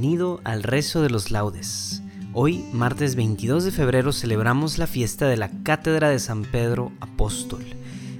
Bienvenido al rezo de los laudes. Hoy, martes 22 de febrero, celebramos la fiesta de la Cátedra de San Pedro Apóstol.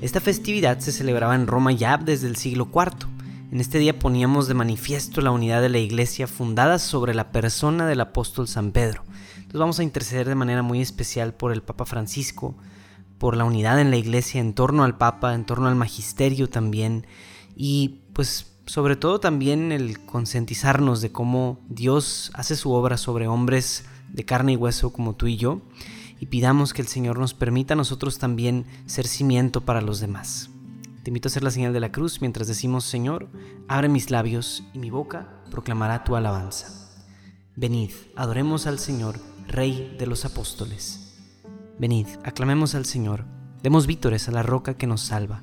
Esta festividad se celebraba en Roma ya desde el siglo IV. En este día poníamos de manifiesto la unidad de la Iglesia fundada sobre la persona del apóstol San Pedro. Entonces vamos a interceder de manera muy especial por el Papa Francisco, por la unidad en la Iglesia en torno al Papa, en torno al Magisterio también, y pues sobre todo también el concientizarnos de cómo Dios hace su obra sobre hombres de carne y hueso como tú y yo, y pidamos que el Señor nos permita a nosotros también ser cimiento para los demás. Te invito a hacer la señal de la cruz mientras decimos, Señor, abre mis labios y mi boca proclamará tu alabanza. Venid, adoremos al Señor, Rey de los apóstoles. Venid, aclamemos al Señor, demos vítores a la roca que nos salva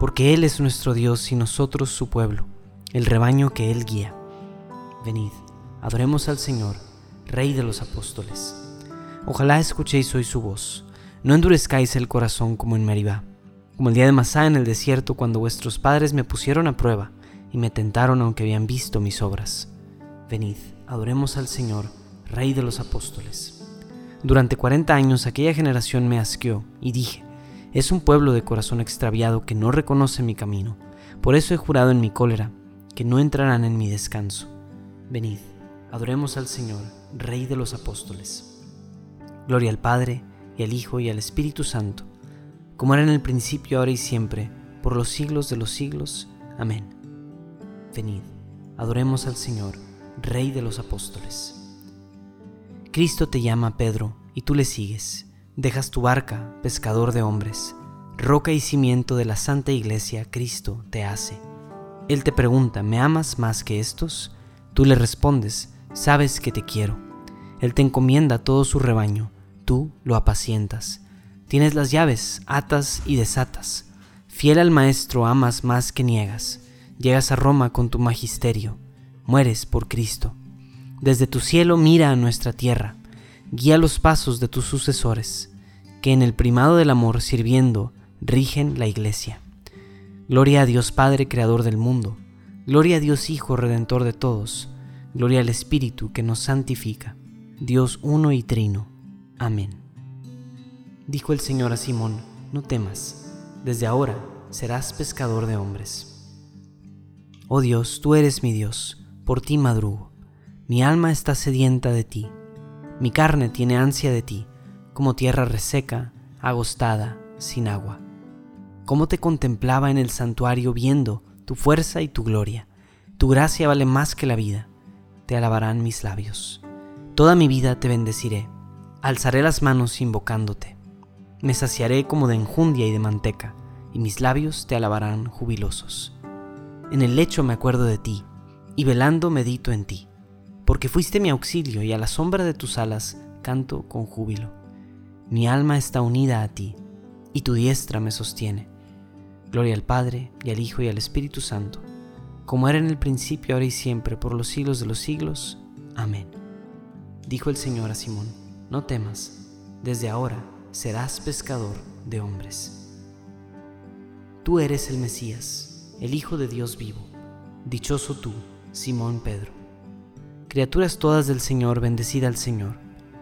porque Él es nuestro Dios y nosotros su pueblo, el rebaño que Él guía. Venid, adoremos al Señor, Rey de los apóstoles. Ojalá escuchéis hoy su voz, no endurezcáis el corazón como en Meribá, como el día de Masá en el desierto cuando vuestros padres me pusieron a prueba y me tentaron aunque habían visto mis obras. Venid, adoremos al Señor, Rey de los apóstoles. Durante cuarenta años aquella generación me asqueó y dije, es un pueblo de corazón extraviado que no reconoce mi camino. Por eso he jurado en mi cólera que no entrarán en mi descanso. Venid, adoremos al Señor, Rey de los apóstoles. Gloria al Padre, y al Hijo, y al Espíritu Santo, como era en el principio, ahora y siempre, por los siglos de los siglos. Amén. Venid, adoremos al Señor, Rey de los apóstoles. Cristo te llama, Pedro, y tú le sigues. Dejas tu barca, pescador de hombres, roca y cimiento de la Santa Iglesia, Cristo te hace. Él te pregunta, ¿me amas más que estos? Tú le respondes, sabes que te quiero. Él te encomienda todo su rebaño, tú lo apacientas. Tienes las llaves, atas y desatas. Fiel al Maestro amas más que niegas. Llegas a Roma con tu magisterio, mueres por Cristo. Desde tu cielo mira a nuestra tierra, guía los pasos de tus sucesores que en el primado del amor sirviendo rigen la iglesia. Gloria a Dios Padre, Creador del mundo. Gloria a Dios Hijo, Redentor de todos. Gloria al Espíritu que nos santifica. Dios uno y trino. Amén. Dijo el Señor a Simón, no temas, desde ahora serás pescador de hombres. Oh Dios, tú eres mi Dios, por ti madrugo. Mi alma está sedienta de ti, mi carne tiene ansia de ti como tierra reseca, agostada, sin agua. Cómo te contemplaba en el santuario viendo tu fuerza y tu gloria. Tu gracia vale más que la vida. Te alabarán mis labios. Toda mi vida te bendeciré, alzaré las manos invocándote. Me saciaré como de enjundia y de manteca, y mis labios te alabarán jubilosos. En el lecho me acuerdo de ti, y velando medito en ti, porque fuiste mi auxilio y a la sombra de tus alas canto con júbilo. Mi alma está unida a ti, y tu diestra me sostiene. Gloria al Padre, y al Hijo, y al Espíritu Santo, como era en el principio, ahora y siempre, por los siglos de los siglos. Amén. Dijo el Señor a Simón, no temas, desde ahora serás pescador de hombres. Tú eres el Mesías, el Hijo de Dios vivo. Dichoso tú, Simón Pedro. Criaturas todas del Señor, bendecida al Señor,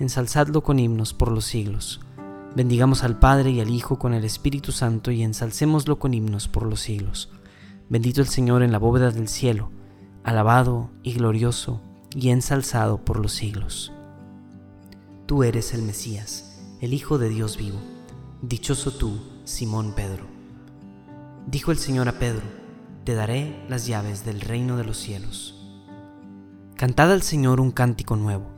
Ensalzadlo con himnos por los siglos. Bendigamos al Padre y al Hijo con el Espíritu Santo y ensalcémoslo con himnos por los siglos. Bendito el Señor en la bóveda del cielo, alabado y glorioso y ensalzado por los siglos. Tú eres el Mesías, el Hijo de Dios vivo. Dichoso tú, Simón Pedro. Dijo el Señor a Pedro, te daré las llaves del reino de los cielos. Cantad al Señor un cántico nuevo.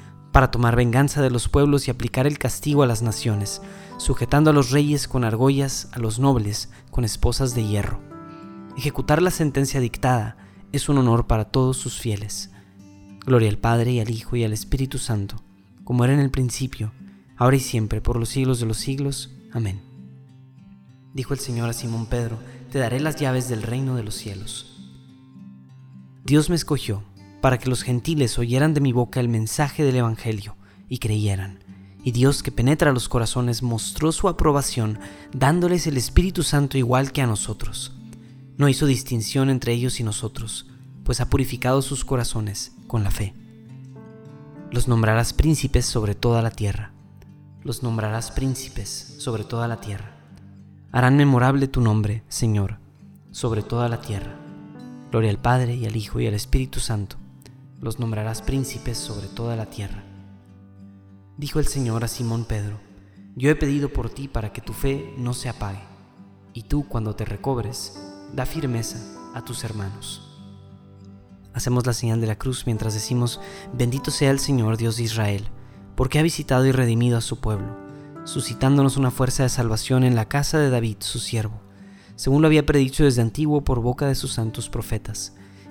para tomar venganza de los pueblos y aplicar el castigo a las naciones, sujetando a los reyes con argollas, a los nobles con esposas de hierro. Ejecutar la sentencia dictada es un honor para todos sus fieles. Gloria al Padre y al Hijo y al Espíritu Santo, como era en el principio, ahora y siempre, por los siglos de los siglos. Amén. Dijo el Señor a Simón Pedro, te daré las llaves del reino de los cielos. Dios me escogió para que los gentiles oyeran de mi boca el mensaje del Evangelio y creyeran. Y Dios que penetra los corazones mostró su aprobación dándoles el Espíritu Santo igual que a nosotros. No hizo distinción entre ellos y nosotros, pues ha purificado sus corazones con la fe. Los nombrarás príncipes sobre toda la tierra los nombrarás príncipes sobre toda la tierra. Harán memorable tu nombre, Señor, sobre toda la tierra. Gloria al Padre y al Hijo y al Espíritu Santo. Los nombrarás príncipes sobre toda la tierra. Dijo el Señor a Simón Pedro, yo he pedido por ti para que tu fe no se apague, y tú cuando te recobres, da firmeza a tus hermanos. Hacemos la señal de la cruz mientras decimos, bendito sea el Señor Dios de Israel porque ha visitado y redimido a su pueblo, suscitándonos una fuerza de salvación en la casa de David, su siervo, según lo había predicho desde antiguo por boca de sus santos profetas.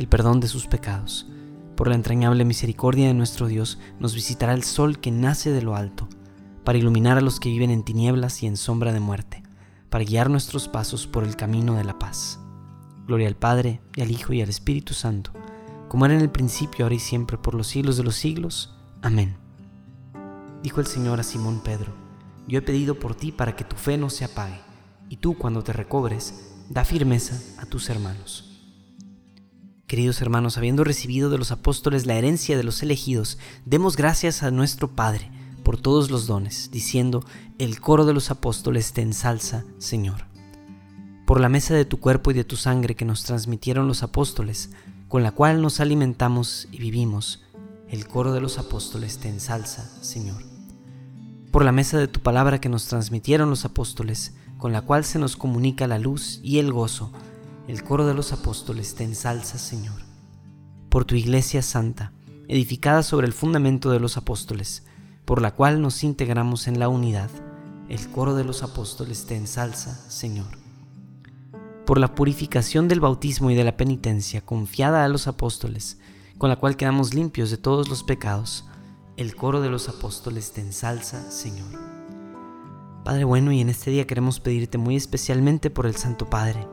el perdón de sus pecados. Por la entrañable misericordia de nuestro Dios nos visitará el sol que nace de lo alto, para iluminar a los que viven en tinieblas y en sombra de muerte, para guiar nuestros pasos por el camino de la paz. Gloria al Padre, y al Hijo, y al Espíritu Santo, como era en el principio, ahora y siempre, por los siglos de los siglos. Amén. Dijo el Señor a Simón Pedro, yo he pedido por ti para que tu fe no se apague, y tú cuando te recobres, da firmeza a tus hermanos. Queridos hermanos, habiendo recibido de los apóstoles la herencia de los elegidos, demos gracias a nuestro Padre por todos los dones, diciendo, el coro de los apóstoles te ensalza, Señor. Por la mesa de tu cuerpo y de tu sangre que nos transmitieron los apóstoles, con la cual nos alimentamos y vivimos, el coro de los apóstoles te ensalza, Señor. Por la mesa de tu palabra que nos transmitieron los apóstoles, con la cual se nos comunica la luz y el gozo, el coro de los apóstoles te ensalza, Señor. Por tu iglesia santa, edificada sobre el fundamento de los apóstoles, por la cual nos integramos en la unidad, el coro de los apóstoles te ensalza, Señor. Por la purificación del bautismo y de la penitencia confiada a los apóstoles, con la cual quedamos limpios de todos los pecados, el coro de los apóstoles te ensalza, Señor. Padre bueno, y en este día queremos pedirte muy especialmente por el Santo Padre,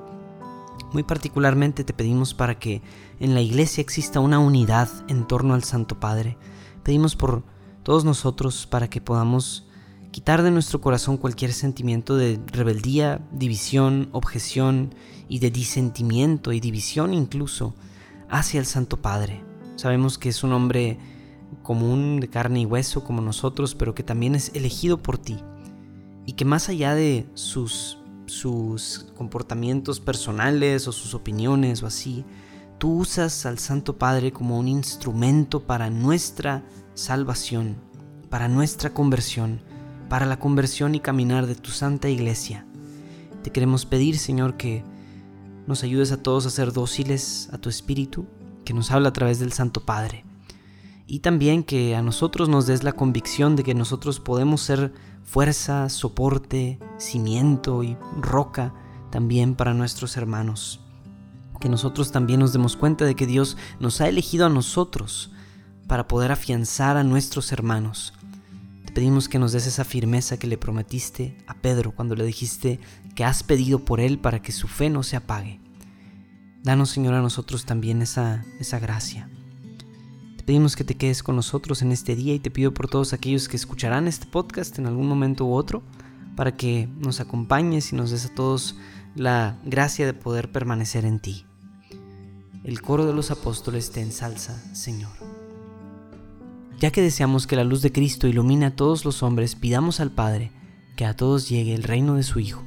muy particularmente te pedimos para que en la iglesia exista una unidad en torno al Santo Padre. Pedimos por todos nosotros para que podamos quitar de nuestro corazón cualquier sentimiento de rebeldía, división, objeción y de disentimiento y división incluso hacia el Santo Padre. Sabemos que es un hombre común de carne y hueso como nosotros, pero que también es elegido por ti y que más allá de sus sus comportamientos personales o sus opiniones o así, tú usas al Santo Padre como un instrumento para nuestra salvación, para nuestra conversión, para la conversión y caminar de tu Santa Iglesia. Te queremos pedir, Señor, que nos ayudes a todos a ser dóciles a tu Espíritu, que nos habla a través del Santo Padre. Y también que a nosotros nos des la convicción de que nosotros podemos ser fuerza, soporte, cimiento y roca también para nuestros hermanos. Que nosotros también nos demos cuenta de que Dios nos ha elegido a nosotros para poder afianzar a nuestros hermanos. Te pedimos que nos des esa firmeza que le prometiste a Pedro cuando le dijiste que has pedido por él para que su fe no se apague. Danos, Señor, a nosotros también esa, esa gracia pedimos que te quedes con nosotros en este día y te pido por todos aquellos que escucharán este podcast en algún momento u otro, para que nos acompañes y nos des a todos la gracia de poder permanecer en ti. El coro de los apóstoles te ensalza, Señor. Ya que deseamos que la luz de Cristo ilumine a todos los hombres, pidamos al Padre que a todos llegue el reino de su Hijo.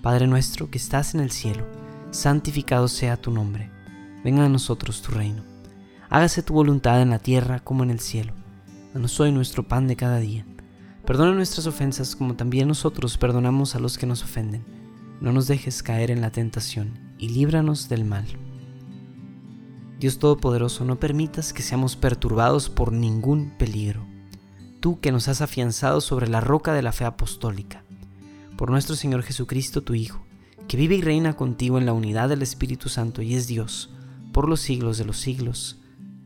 Padre nuestro que estás en el cielo, santificado sea tu nombre. Venga a nosotros tu reino hágase tu voluntad en la tierra como en el cielo. Danos hoy nuestro pan de cada día. Perdona nuestras ofensas como también nosotros perdonamos a los que nos ofenden. No nos dejes caer en la tentación y líbranos del mal. Dios Todopoderoso, no permitas que seamos perturbados por ningún peligro. Tú que nos has afianzado sobre la roca de la fe apostólica. Por nuestro Señor Jesucristo, tu Hijo, que vive y reina contigo en la unidad del Espíritu Santo y es Dios, por los siglos de los siglos.